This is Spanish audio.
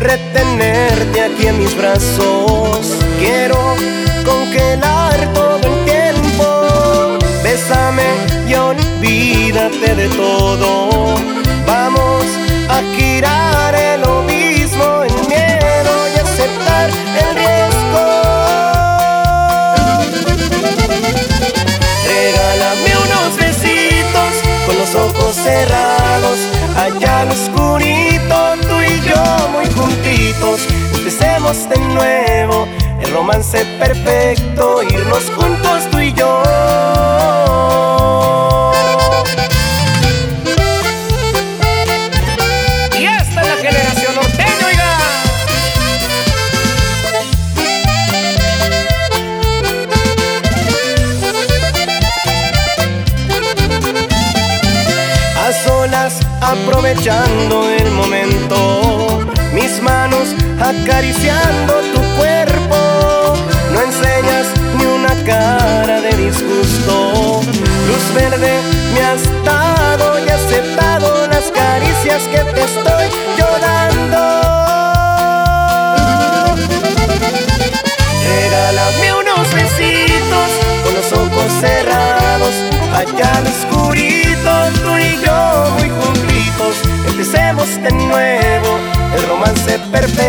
retenerte aquí en mis brazos. Quiero congelar todo el tiempo. Bésame y olvídate de todo. Vamos a girar el mismo en miedo y aceptar el riesgo. Regálame unos besitos con los ojos cerrados, allá al oscurito, muy juntitos. Empecemos de nuevo el romance perfecto, irnos juntos tú y yo. Y esta es la generación norteña. A solas, aprovechando el momento, mis manos acariciando tu cuerpo. No enseñas ni una cara de disgusto. Luz verde, me has dado y aceptado las caricias que te estoy llorando. Regálame unos besitos con los ojos cerrados, allá al oscurito, tú y yo muy juntitos. Empecemos romance perfecto.